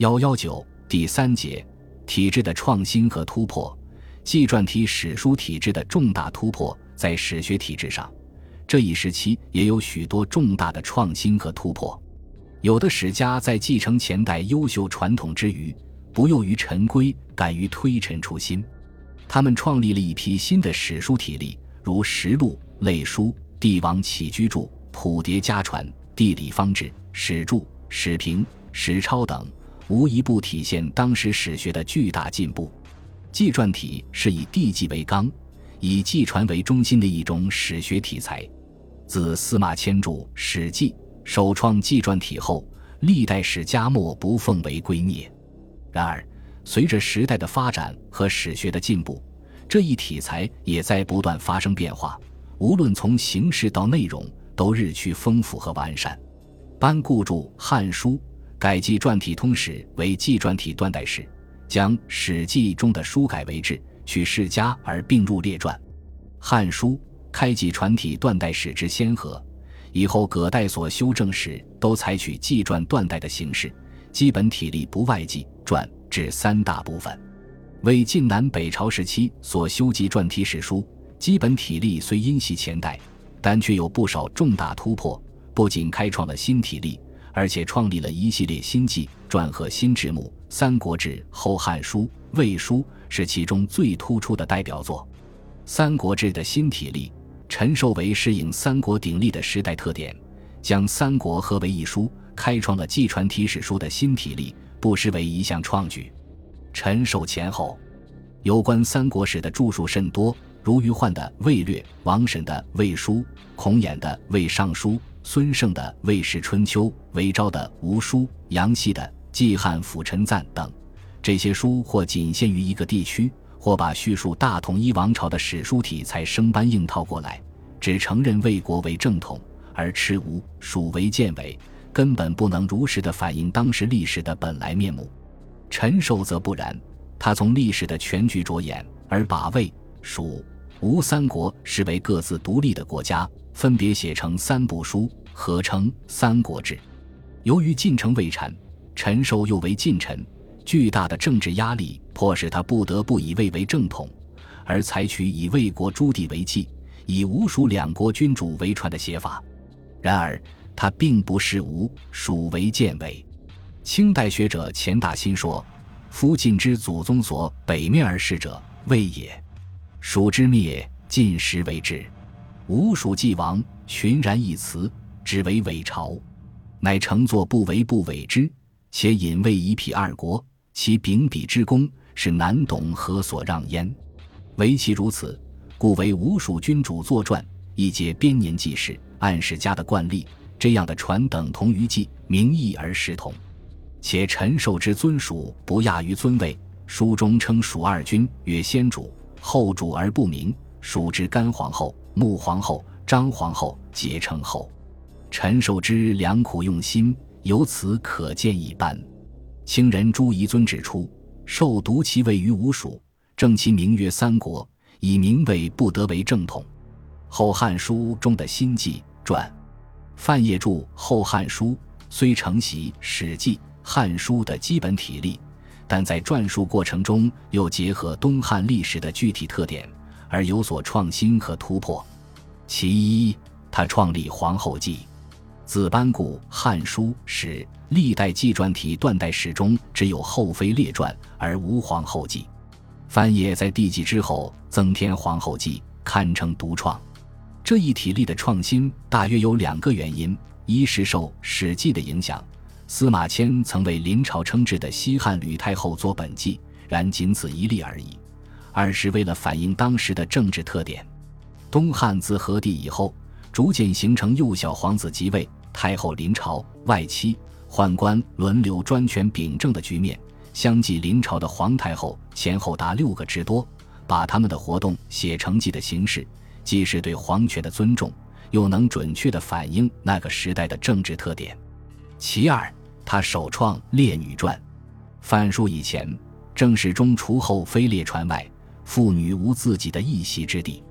幺幺九第三节体制的创新和突破，纪传体史书体制的重大突破，在史学体制上，这一时期也有许多重大的创新和突破。有的史家在继承前代优秀传统之余，不囿于陈规，敢于推陈出新，他们创立了一批新的史书体例，如实录、类书、帝王起居注、谱牒家传、地理方志、史注、史评、史钞等。无一不体现当时史学的巨大进步。纪传体是以地纪为纲、以纪传为中心的一种史学题材。自司马迁著《史记》首创纪传体后，历代史家莫不奉为圭臬。然而，随着时代的发展和史学的进步，这一题材也在不断发生变化。无论从形式到内容，都日趋丰富和完善。班固著《汉书》。改纪传体通史为纪传体断代史，将《史记》中的书改为志，取世家而并入列传，《汉书》开纪传体断代史之先河。以后各代所修正史都采取纪传断代的形式，基本体例不外纪传至三大部分。为晋南北朝时期所修纪传体史书，基本体例虽因袭前代，但却有不少重大突破，不仅开创了新体例。而且创立了一系列新纪传和新制目，《三国志》《后汉书》《魏书》是其中最突出的代表作。《三国志》的新体例，陈寿为适应三国鼎立的时代特点，将三国合为一书，开创了纪传体史书的新体例，不失为一项创举。陈寿前后有关三国史的著述甚多，如余焕的《魏略》，王审的《魏书》，孔衍的《魏尚书》。孙胜的《魏氏春秋》，韦昭的《吴书》，杨希的《纪汉辅臣赞》等，这些书或仅限于一个地区，或把叙述大统一王朝的史书体裁生搬硬套过来，只承认魏国为正统，而持吴、蜀为建伪，根本不能如实的反映当时历史的本来面目。陈寿则不然，他从历史的全局着眼，而把魏、蜀、吴三国视为各自独立的国家。分别写成三部书，合称《三国志》。由于晋城未产，陈寿又为近臣，巨大的政治压力迫使他不得不以魏为正统，而采取以魏国诸地为纪，以吴蜀两国君主为传的写法。然而，他并不是吴蜀为建伪。清代学者钱大新说：“夫晋之祖宗所北面而视者，魏也；蜀之灭，晋时为之。”吴蜀既亡，群然一辞，只为伪朝，乃乘坐不为不伪之，且引魏一辟二国，其秉笔之功，是难懂何所让焉？唯其如此，故为吴蜀君主作传，亦皆编年记事，按史家的惯例，这样的传等同于记，名义而实同。且陈寿之尊蜀，不亚于尊魏。书中称蜀二君，曰先主、后主而不明。蜀之干皇后。穆皇后、张皇后皆称后，陈寿之良苦用心，由此可见一斑。清人朱彝尊指出，寿独其位于吴蜀，正其名曰三国，以名位不得为正统。《后汉书》中的新纪传，范晔著《后汉书》，虽承袭《史记》《汉书》的基本体例，但在撰述过程中又结合东汉历史的具体特点。而有所创新和突破。其一，他创立《皇后纪》，自班固《汉书》史，历代纪传体断代史中只有后妃列传而无《皇后纪》。范晔在帝纪之后增添《皇后纪》，堪称独创。这一体例的创新大约有两个原因：一是受《史记》的影响，司马迁曾为临朝称制的西汉吕太后作本纪，然仅此一例而已。二是为了反映当时的政治特点，东汉自和帝以后，逐渐形成幼小皇子即位、太后临朝、外戚、宦官轮流专权秉政的局面。相继临朝的皇太后前后达六个之多，把他们的活动写成记的形式，既是对皇权的尊重，又能准确地反映那个时代的政治特点。其二，他首创《列女传》，范书以前正史中除后妃列传外。妇女无自己的一席之地，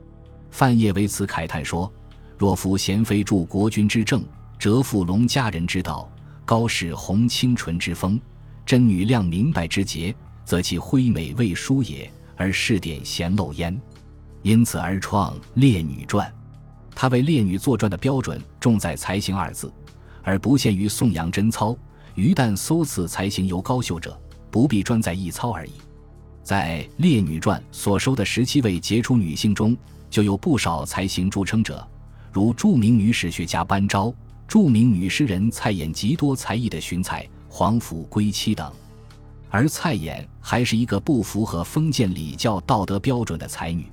范晔为此慨叹说：“若夫贤妃助国君之政，折妇龙佳人之道，高氏红清纯之风，真女亮明白之节，则其辉美未殊也，而饰点咸陋焉。因此而创《列女传》。他为列女作传的标准重在才行二字，而不限于颂扬贞操。于但搜赐才行尤高秀者，不必专在一操而已。在《列女传》所收的十七位杰出女性中，就有不少才行著称者，如著名女史学家班昭、著名女诗人蔡琰极多才艺的荀才、皇甫归妻等。而蔡琰还是一个不符合封建礼教道德标准的才女。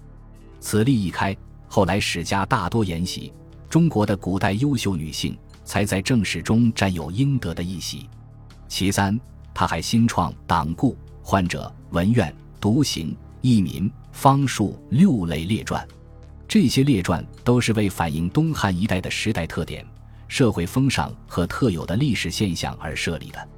此例一开，后来史家大多沿袭中国的古代优秀女性才在正史中占有应得的一席。其三，他还新创党固、患者、文苑、独行、义民、方术六类列传。这些列传都是为反映东汉一代的时代特点、社会风尚和特有的历史现象而设立的。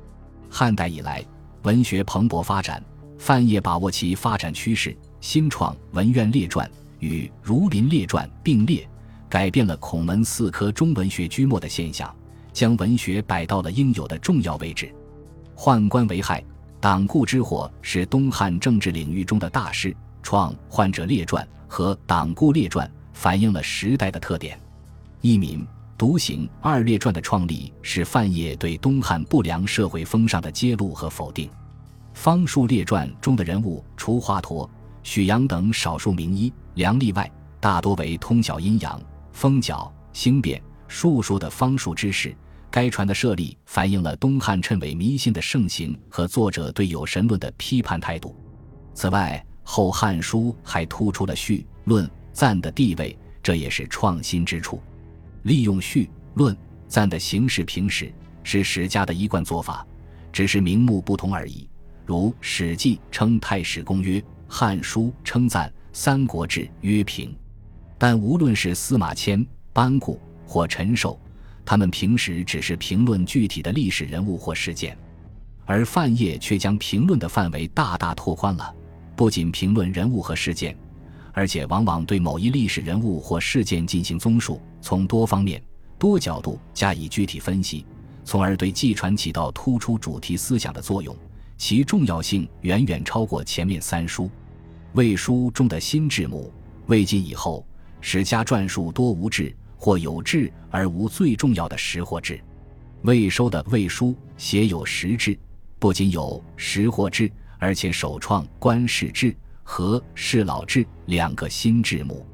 汉代以来，文学蓬勃发展，范晔把握其发展趋势，新创《文苑列传》与《儒林列传》并列，改变了孔门四科中文学居末的现象，将文学摆到了应有的重要位置。宦官为害，党固之祸是东汉政治领域中的大事。创《患者列传》和《党固列传》反映了时代的特点。一民独行二列传的创立是范晔对东汉不良社会风尚的揭露和否定。方术列传中的人物，除华佗、许阳等少数名医良例外，大多为通晓阴阳、风角、星变、术数的方术之士。该传的设立反映了东汉谶纬迷信的盛行和作者对有神论的批判态度。此外，《后汉书》还突出了序、论、赞的地位，这也是创新之处。利用序、论、赞的形式评史，是史家的一贯做法，只是名目不同而已。如《史记》称《太史公曰》，《汉书》称赞《三国志》曰平。但无论是司马迁、班固或陈寿，他们平时只是评论具体的历史人物或事件，而范晔却将评论的范围大大拓宽了。不仅评论人物和事件，而且往往对某一历史人物或事件进行综述，从多方面、多角度加以具体分析，从而对纪传起到突出主题思想的作用。其重要性远远超过前面三书。魏书中的新制目，魏晋以后史家传述多无志或有志而无最重要的识货志。魏收的魏书写有识志，不仅有识货志。而且首创官氏制和氏老制两个新制目，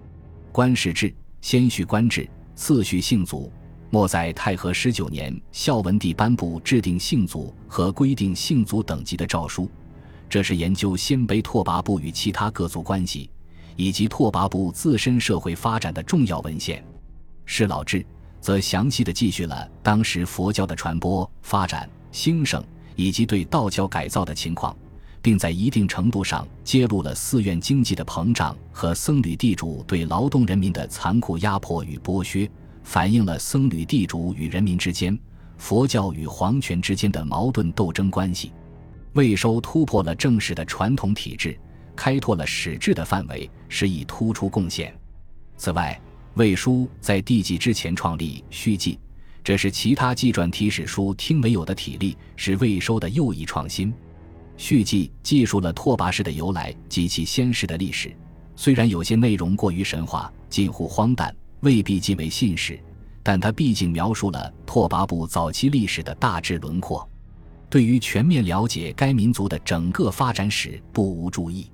官氏制先序官制，次序姓族。末在太和十九年，孝文帝颁布制定姓族和规定姓族等级的诏书，这是研究鲜卑拓跋部与其他各族关系以及拓跋部自身社会发展的重要文献。氏老制则详细的记叙了当时佛教的传播、发展、兴盛以及对道教改造的情况。并在一定程度上揭露了寺院经济的膨胀和僧侣地主对劳动人民的残酷压迫与剥削，反映了僧侣地主与人民之间、佛教与皇权之间的矛盾斗争关系。魏收突破了正史的传统体制，开拓了史志的范围，是以突出贡献。此外，魏书在帝纪之前创立续记，这是其他纪传体史书听没有的体例，是魏收的又一创新。续记记述了拓跋氏的由来及其先世的历史，虽然有些内容过于神话，近乎荒诞，未必尽为信史，但它毕竟描述了拓跋部早期历史的大致轮廓，对于全面了解该民族的整个发展史不无注意。